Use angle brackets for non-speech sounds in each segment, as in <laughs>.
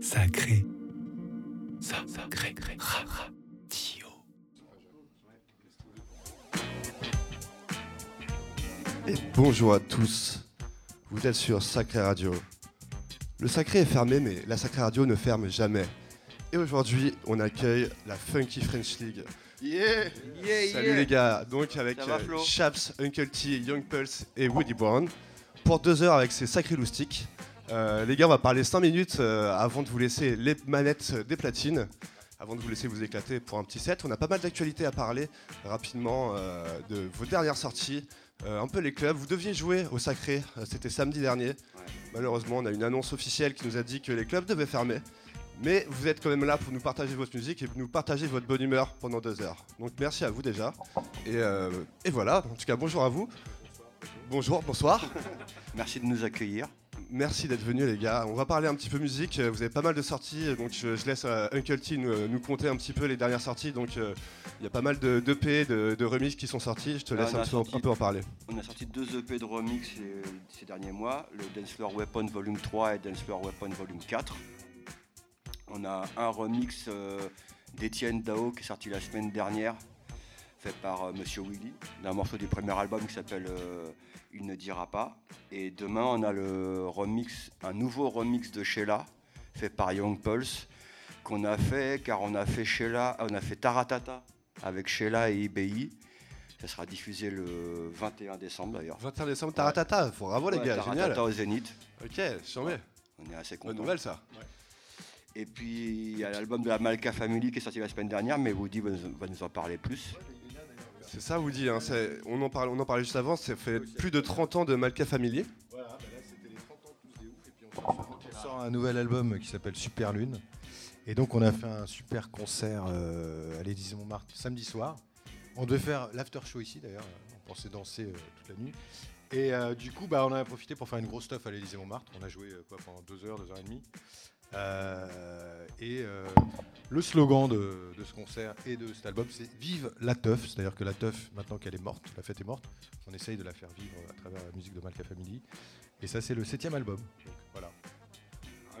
Sacré. Sacré. Radio. Et bonjour à tous. Vous êtes sur Sacré Radio. Le sacré est fermé, mais la Sacré Radio ne ferme jamais. Et aujourd'hui, on accueille la Funky French League. Yeah, Salut les gars, donc avec va, euh, Chaps, Uncle T, Young Pulse et Woody Brown pour deux heures avec ces sacrés loustiques. Euh, les gars, on va parler 5 minutes euh, avant de vous laisser les manettes des platines, avant de vous laisser vous éclater pour un petit set. On a pas mal d'actualités à parler rapidement euh, de vos dernières sorties, un peu les clubs. Vous deviez jouer au sacré, c'était samedi dernier. Malheureusement, on a une annonce officielle qui nous a dit que les clubs devaient fermer. Mais vous êtes quand même là pour nous partager votre musique et nous partager votre bonne humeur pendant deux heures. Donc merci à vous déjà. Et, euh, et voilà, en tout cas bonjour à vous. Bonjour, bonsoir. <laughs> Merci de nous accueillir. Merci d'être venus les gars. On va parler un petit peu musique. Vous avez pas mal de sorties, donc je, je laisse euh, Uncle T nous, nous compter un petit peu les dernières sorties. Donc euh, il y a pas mal de d'EP, de, de remix qui sont sortis. Je te Là, laisse un, petit peu, sorti- un peu en parler. On a sorti deux EP de remix ces, ces derniers mois, le Dance Floor Weapon Volume 3 et Dance Floor Weapon Volume 4. On a un remix euh, d'Etienne Dao qui est sorti la semaine dernière, fait par euh, Monsieur Willy, d'un morceau du premier album qui s'appelle euh, Il ne dira pas. Et demain, on a le remix, un nouveau remix de Sheila, fait par Young Pulse, qu'on a fait car on a fait Sheila, on a fait Taratata avec Sheila et IBI. Ça sera diffusé le 21 décembre d'ailleurs. 21 décembre, Taratata. Faut bravo les Ouais, gars, Taratata génial. au Zénith. Ok, j'en mets. On est assez Bonne contents. nouvelle ça. Et puis il y a l'album de la Malka Family qui est sorti la semaine dernière, mais Woody va nous, va nous en parler plus. C'est ça Woody, hein, c'est- on, en parlait, juste avant, ça fait plus de 30 ans de Malka Family. Voilà, bah là c'était les 30 ans tous des ouf et puis on, sort un nouvel album qui s'appelle Super Lune. Et donc on a fait un super concert euh, à l'Élysée Montmartre samedi soir. On devait faire l'after show ici d'ailleurs, on pensait danser euh, toute la nuit. Et euh, du coup bah, on a profité pour faire une grosse stuff à l'Élysée Montmartre. On a joué pendant deux heures, deux heures et demie. Euh, et euh, le slogan de, ce concert et de cet album, c'est Vive la teuf. C'est-à-dire que la teuf, maintenant qu'elle est morte, la fête est morte, on essaye de la faire vivre à travers la musique de Malka Family. Et ça, c'est le septième album.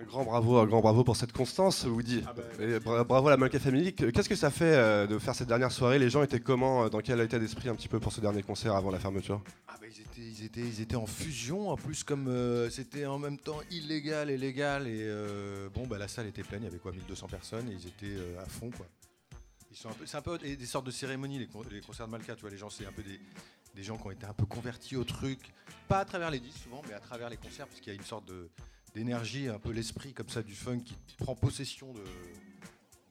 Un grand bravo, un grand bravo pour cette constance, Woody. Ah bah, Et bra- bravo à la Malka Family. Que- Qu'est-ce que ça fait euh, de faire cette dernière soirée? Les gens étaient comment euh, Dans quel état d'esprit un petit peu pour ce dernier concert avant la fermeture? Ah bah, ils, étaient, ils, étaient, ils étaient en fusion, en plus comme euh, c'était en même temps illégal et légal. Et euh, bon, bah, la salle était pleine, il y avait quoi 1200 personnes et ils étaient euh, à fond. quoi. Ils sont un peu, c'est un peu des, des sortes de cérémonies, les concerts de Malka. Tu vois, les gens, c'est un peu des, des gens qui ont été un peu convertis au truc. Pas à travers les disques souvent, mais à travers les concerts, parce qu'il y a une sorte de, d'énergie, un peu l'esprit comme ça du funk qui prend possession de,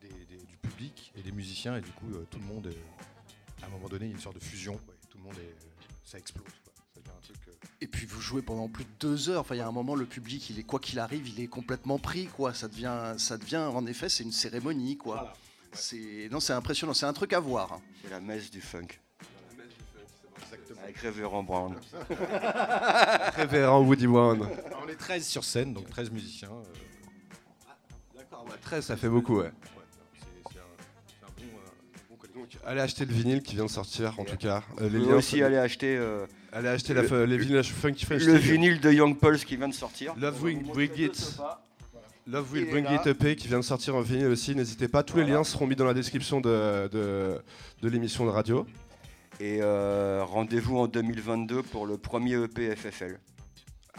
des- des- du public et des musiciens. Et du coup, euh, tout le monde, est- à un moment donné, il y a une sorte de fusion. tout le monde est, ça explose. quoi. Ça devient un truc. euh, Et puis vous jouez pendant plus de deux heures. Enfin, il y a un moment, le public, il est quoi qu'il arrive, il est complètement pris, quoi. Ça devient, ça devient, en effet, c'est une cérémonie, quoi. C'est, non, c'est impressionnant. C'est un truc à voir. hein. C'est la messe du funk. Avec Révérend Brown. <laughs> Révérend Woody Brown. On est 13 sur scène, donc 13 musiciens. euh, D'accord, 13, ça fait beaucoup, ouais. euh. Allez acheter le vinyle qui vient de sortir, en tout cas. Euh, les liens aussi sont- aller acheter euh, allez acheter le- les vinyles Funky French le vinyle de Young Pulse qui vient de sortir. Love Will Bring It. Love Il Will Bring. It EP qui vient de sortir en vinyle aussi. N'hésitez pas, tous les liens seront mis dans la description de, de, de l'émission de radio. Et euh, rendez-vous en 2022 pour le premier EP FFL.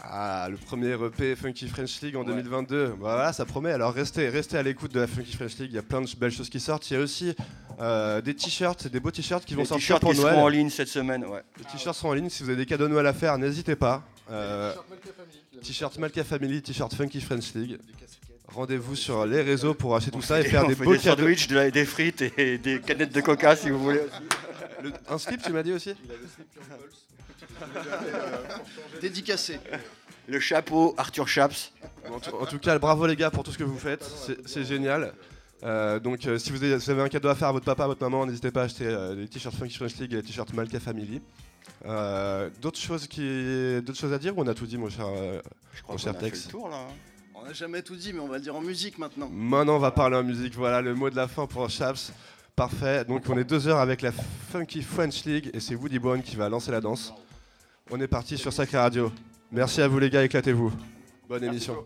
Ah, le premier EP Funky French League en Ouais. 2022. Bah, Voilà, ça promet. Alors restez, restez à l'écoute de la Funky French League. Il y a plein de belles choses qui sortent. Il y a aussi euh, des t-shirts, des beaux t-shirts qui vont Les sortir t-shirts pour qui seront en ligne cette semaine. Ouais. Les t-shirts sont en ligne. Si vous avez des cadeaux de Noël à faire, n'hésitez pas. Euh, t-shirt Malka Family, t-shirt Funky French League. Rendez-vous sur les réseaux pour acheter tout ça et faire des beaux des sandwichs, de des frites et des canettes de coca si vous voulez. <laughs> Le- un slip, tu m'as dit aussi Dédicacé. Le chapeau Arthur Chaps. en, tout, en tout cas, bravo les gars pour tout ce que vous faites. C'est- génial. Euh, donc, euh, si vous avez, si vous avez un cadeau à faire à votre papa, à votre maman, n'hésitez pas à acheter euh, les t-shirts Funky French League et les t-shirts Malka Family. Euh, d'autres choses qui, d'autres choses à dire ou on a tout dit, mon cher euh, Je crois Mon cher a fait Tex. le tour là. hein. On n'a jamais tout dit, mais on va le dire en musique maintenant. Maintenant, on va parler en musique. Voilà le mot de la fin pour Chaps. Parfait. Donc, on est deux heures avec la Funky French League et c'est Woody Brown qui va lancer la danse. On est parti sur Sacré Radio. Merci à vous les gars, éclatez-vous. Bonne Merci, émission.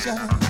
sunshine.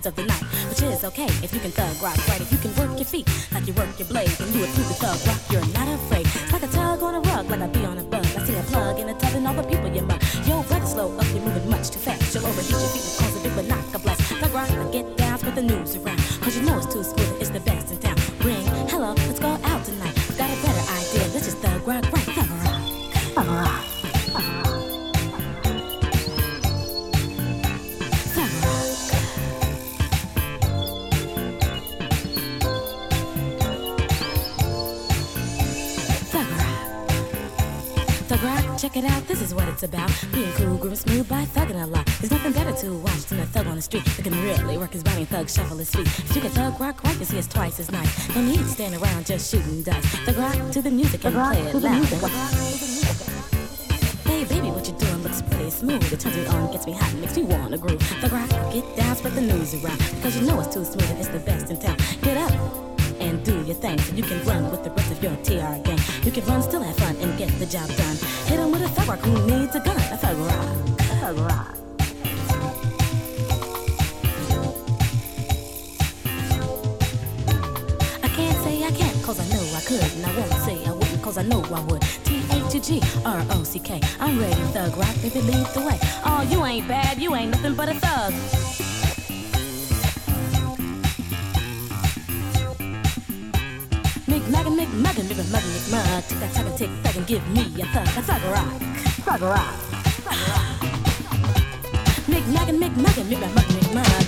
Hours of the night, which is okay if you can thug rock right. If you can work your feet like you work your blade, and you approve the thug rock, his body and thug shuffle his feet. If you can thug rock right, you see it's twice as nice. No need to stand around just shooting dice. Thug rock to the music and play it loud. Hey baby, what you doing looks pretty smooth. It turns me on, gets me hot, makes me wanna groove. Thug rock, get down, spread the news around. Because you know it's too smooth and it's the best in town. Get up and do your thing so you can run with the rest of your TR gang. You can run, still have fun, and get the job done. Hit 'em with a thug rock who needs a gun. A thug rock. Thug rock. I wouldn't, cause I know I would. T-A-G-G-R-O-C-K. I'm ready, thug rock, baby, lead the way. Oh, you ain't bad, you ain't nothing but a thug. Mick Maggin, Mick Maggin, Mick Maggin, Mick Mug. Tick that, tack, and tick, thug, and give me a thug. A thug rock. Thug rock. Thug rock. Mick Maggin, Mick Maggin, Mick Maggin, Mick Mug.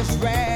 just ran.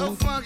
So funky.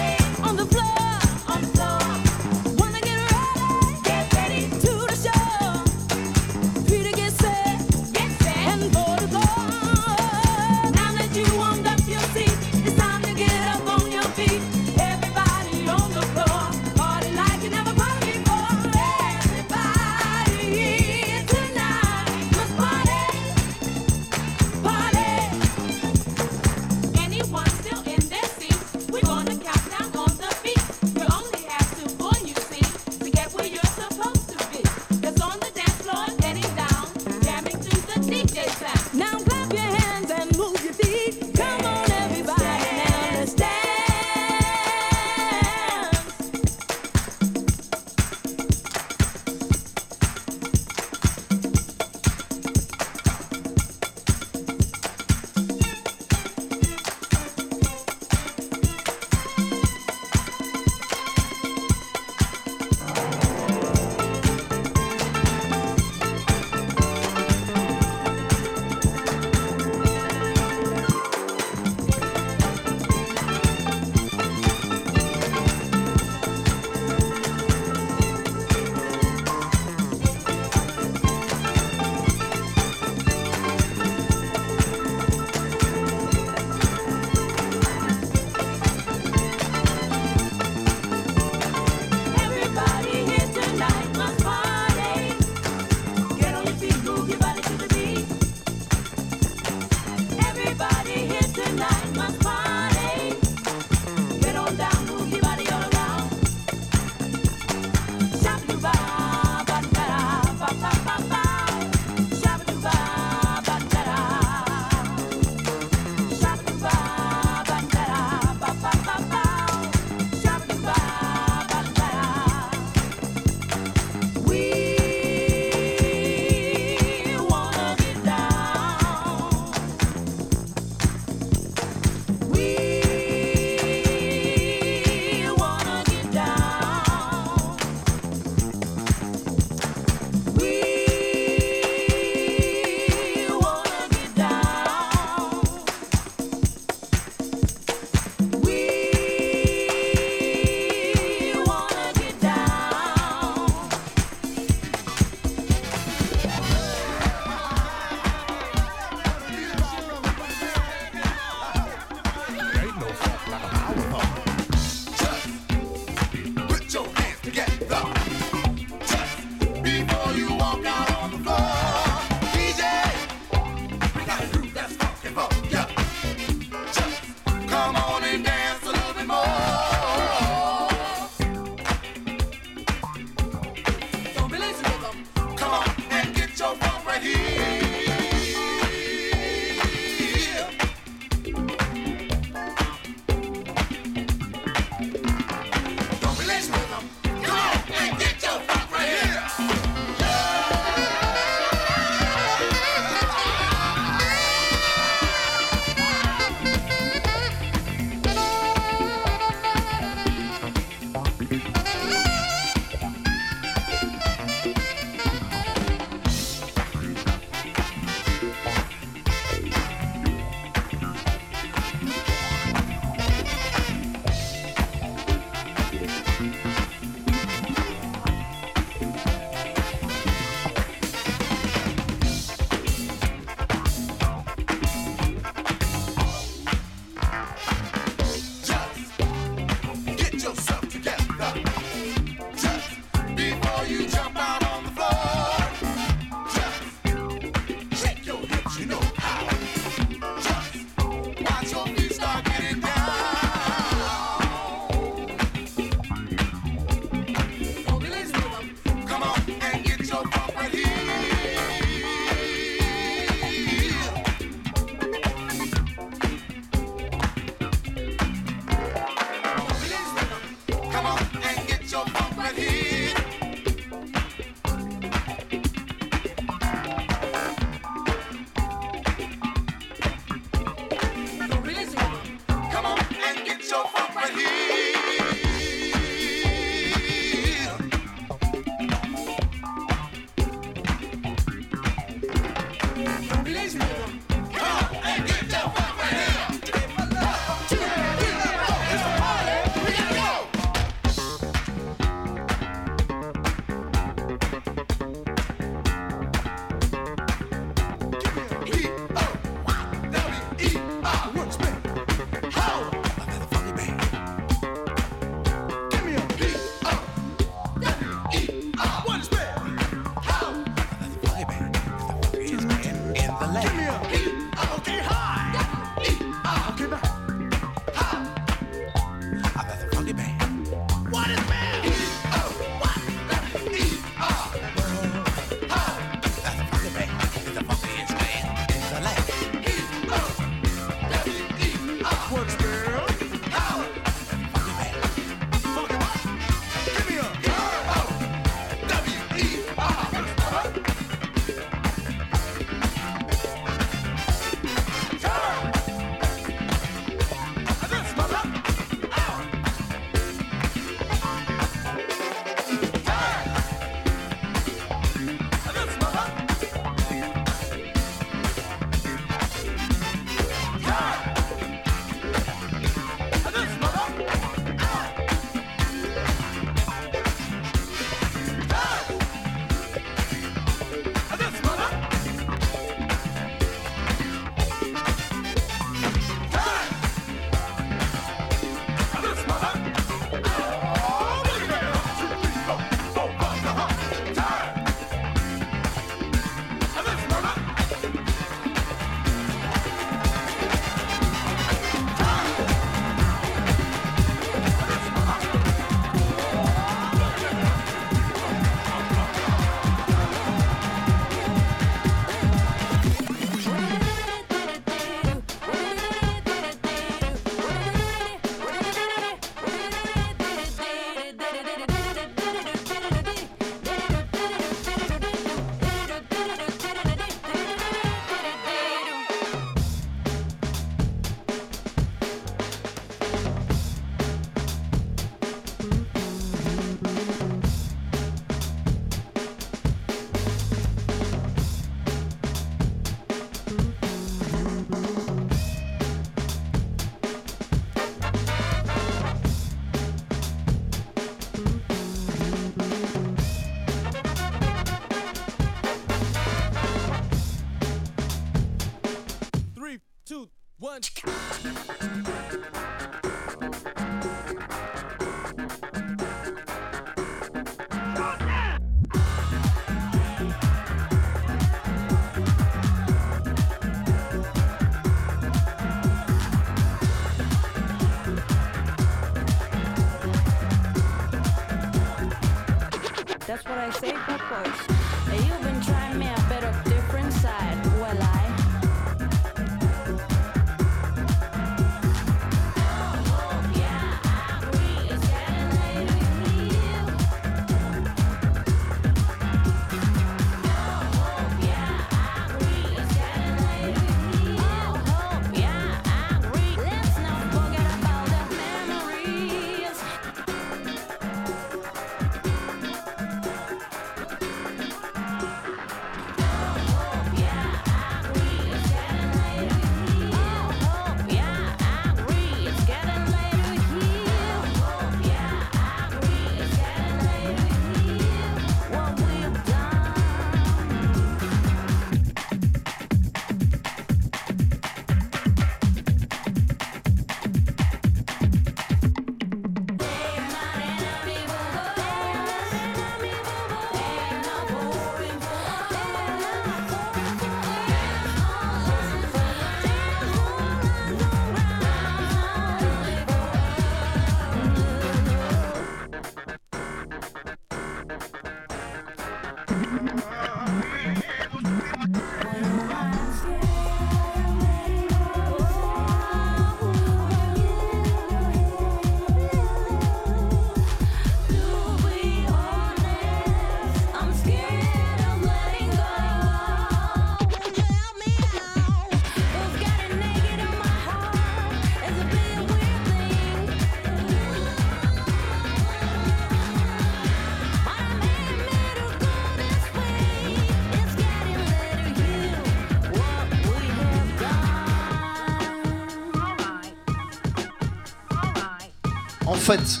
Fait,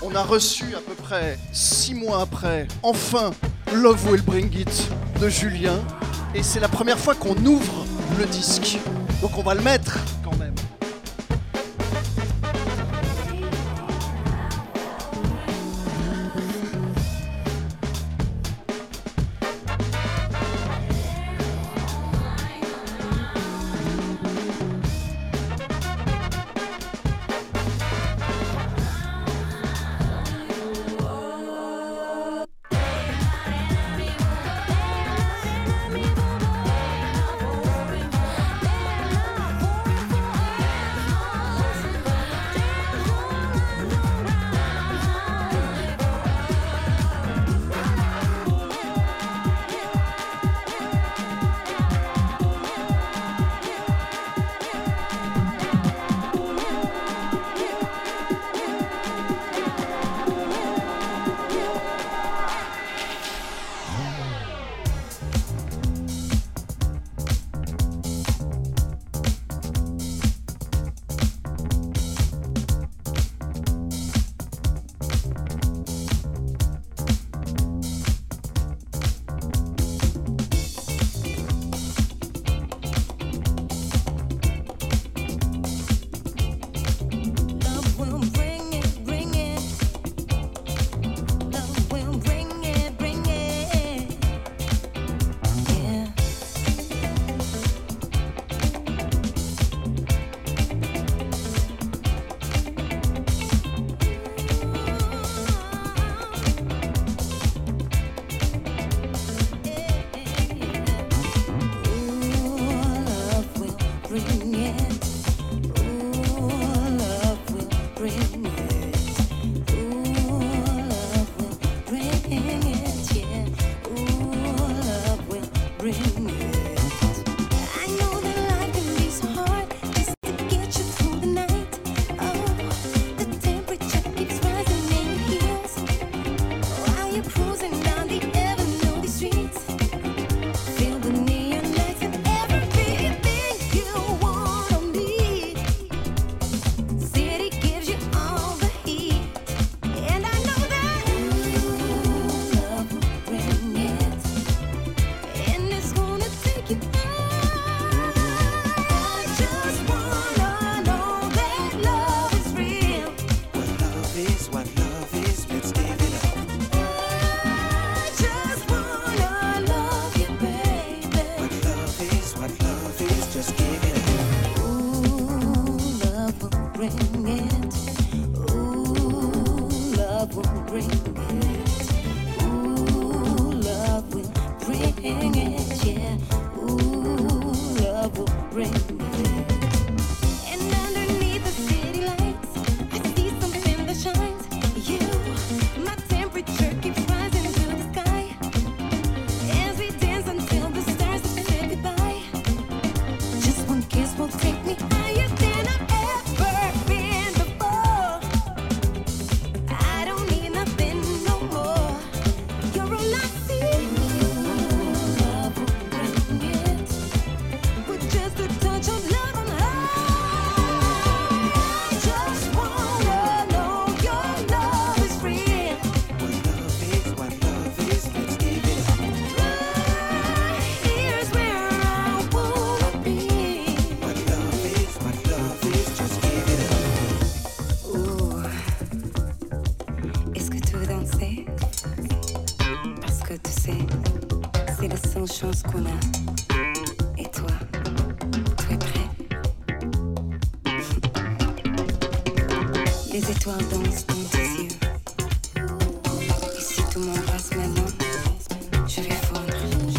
on a reçu à peu près six mois après, enfin, Love Will Bring It de Julien. Et c'est la première fois qu'on ouvre le disque. Donc on va le mettre je